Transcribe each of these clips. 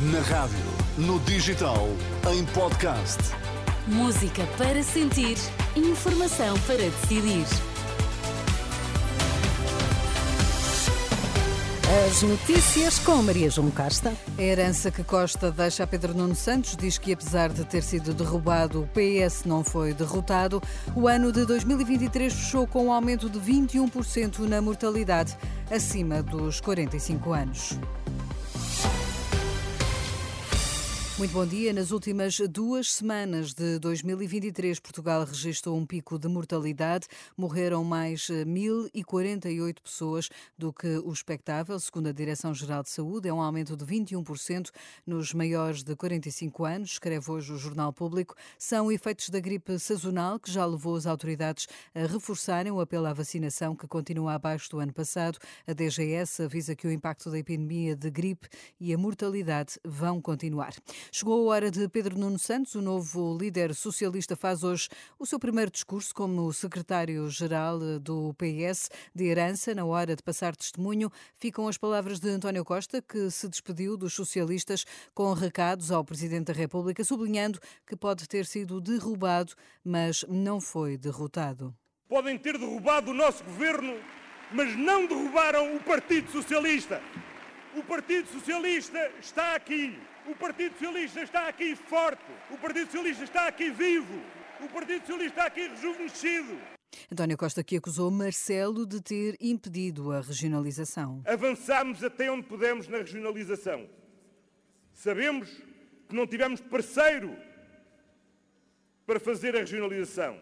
Na rádio, no digital, em podcast. Música para sentir, informação para decidir. As notícias com Maria João Casta. A herança que Costa deixa a Pedro Nuno Santos diz que, apesar de ter sido derrubado, o PS não foi derrotado. O ano de 2023 fechou com um aumento de 21% na mortalidade acima dos 45 anos. Muito bom dia. Nas últimas duas semanas de 2023, Portugal registrou um pico de mortalidade. Morreram mais 1.048 eh, pessoas do que o expectável, segundo a Direção-Geral de Saúde. É um aumento de 21% nos maiores de 45 anos, escreve hoje o Jornal Público. São efeitos da gripe sazonal que já levou as autoridades a reforçarem o apelo à vacinação, que continua abaixo do ano passado. A DGS avisa que o impacto da epidemia de gripe e a mortalidade vão continuar. Chegou a hora de Pedro Nuno Santos, o novo líder socialista, faz hoje o seu primeiro discurso como secretário-geral do PS de Herança. Na hora de passar testemunho, ficam as palavras de António Costa, que se despediu dos socialistas com recados ao Presidente da República, sublinhando que pode ter sido derrubado, mas não foi derrotado. Podem ter derrubado o nosso governo, mas não derrubaram o Partido Socialista. O Partido Socialista está aqui. O Partido Socialista está aqui forte. O Partido Socialista está aqui vivo. O Partido Socialista está aqui rejuvenescido. António Costa que acusou Marcelo de ter impedido a regionalização. Avançámos até onde pudemos na regionalização. Sabemos que não tivemos parceiro para fazer a regionalização.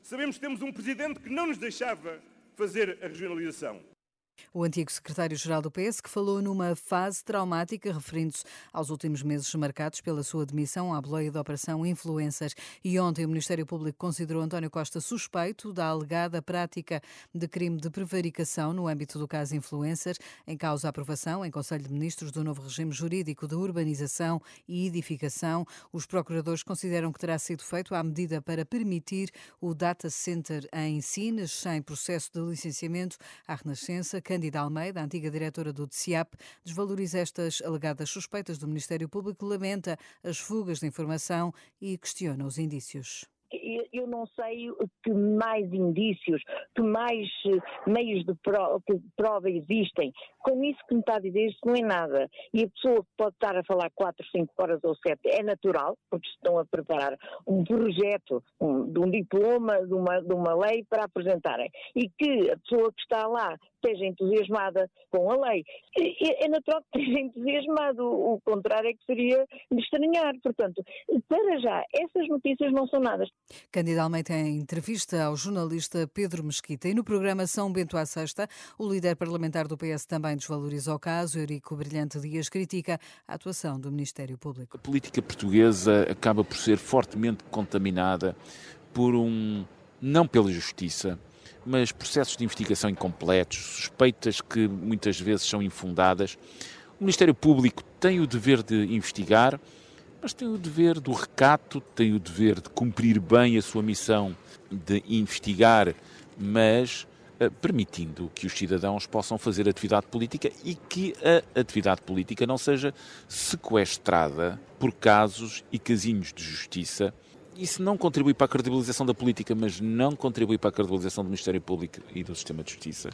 Sabemos que temos um presidente que não nos deixava fazer a regionalização. O antigo secretário-geral do PS, que falou numa fase traumática, referindo-se aos últimos meses marcados pela sua demissão à boleia da Operação Influencers. E ontem o Ministério Público considerou António Costa suspeito da alegada prática de crime de prevaricação no âmbito do caso Influencers, em causa a aprovação em Conselho de Ministros do novo regime jurídico de urbanização e edificação. Os procuradores consideram que terá sido feito à medida para permitir o data center em Sines, sem processo de licenciamento à Renascença, Cândida Almeida, antiga diretora do DCIAP, desvaloriza estas alegadas suspeitas do Ministério Público, lamenta as fugas de informação e questiona os indícios eu não sei que mais indícios, que mais eh, meios de prova, prova existem. Com isso que me está a dizer, isso não é nada. E a pessoa pode estar a falar 4, 5 horas ou 7, é natural, porque estão a preparar um projeto um, de um diploma, de uma, de uma lei para apresentarem. E que a pessoa que está lá esteja entusiasmada com a lei. É, é natural que esteja entusiasmado, o contrário é que seria de estranhar. Portanto, para já, essas notícias não são nada. Cândida Almeida em entrevista ao jornalista Pedro Mesquita. E no programa São Bento à Sexta, o líder parlamentar do PS também desvaloriza o caso. Eurico Brilhante Dias critica a atuação do Ministério Público. A política portuguesa acaba por ser fortemente contaminada por um, não pela justiça, mas processos de investigação incompletos, suspeitas que muitas vezes são infundadas. O Ministério Público tem o dever de investigar, mas tem o dever do recato, tem o dever de cumprir bem a sua missão de investigar, mas uh, permitindo que os cidadãos possam fazer atividade política e que a atividade política não seja sequestrada por casos e casinhos de justiça isso não contribui para a credibilização da política, mas não contribui para a credibilização do Ministério Público e do sistema de justiça.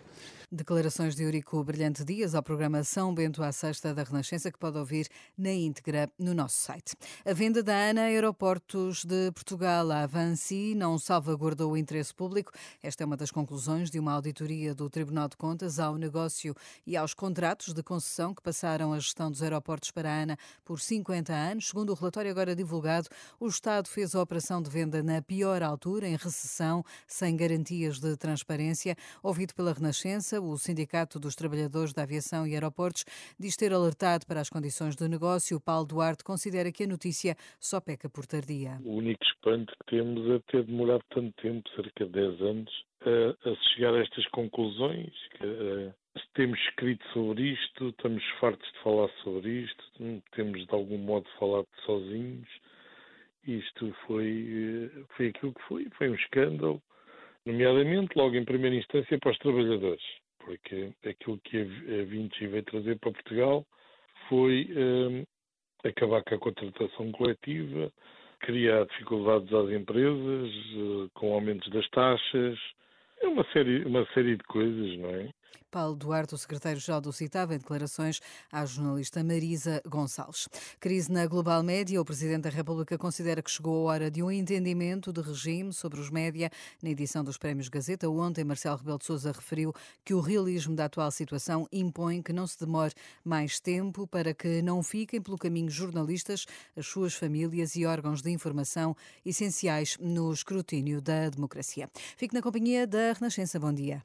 Declarações de Eurico Brilhante Dias à programação Bento à Sexta da Renascença, que pode ouvir na íntegra no nosso site. A venda da ANA Aeroportos de Portugal à Avanci não salvaguardou o interesse público. Esta é uma das conclusões de uma auditoria do Tribunal de Contas ao negócio e aos contratos de concessão que passaram a gestão dos aeroportos para a ANA por 50 anos. Segundo o relatório agora divulgado, o Estado fez a operação de venda na pior altura, em recessão, sem garantias de transparência. Ouvido pela Renascença, o Sindicato dos Trabalhadores da Aviação e Aeroportos diz ter alertado para as condições do negócio. Paulo Duarte considera que a notícia só peca por tardia. O único espanto que temos é ter demorado tanto tempo, cerca de 10 anos, a, chegar a estas conclusões. Que, temos escrito sobre isto, estamos fartos de falar sobre isto, temos de algum modo falado sozinhos. Isto foi, eh, foi aquilo que foi, foi um escândalo, nomeadamente logo em primeira instância para os trabalhadores porque aquilo que a Vinci veio trazer para Portugal foi um, acabar com a contratação coletiva, criar dificuldades às empresas, eh, com aumentos das taxas, é uma série, uma série de coisas, não é? Paulo Duarte, o secretário-geral do CITAV, em declarações à jornalista Marisa Gonçalves. Crise na Global Média. O Presidente da República considera que chegou a hora de um entendimento de regime sobre os média. Na edição dos Prémios Gazeta, ontem, Marcelo Rebelo de Sousa referiu que o realismo da atual situação impõe que não se demore mais tempo para que não fiquem pelo caminho jornalistas, as suas famílias e órgãos de informação essenciais no escrutínio da democracia. Fique na companhia da Renascença. Bom dia.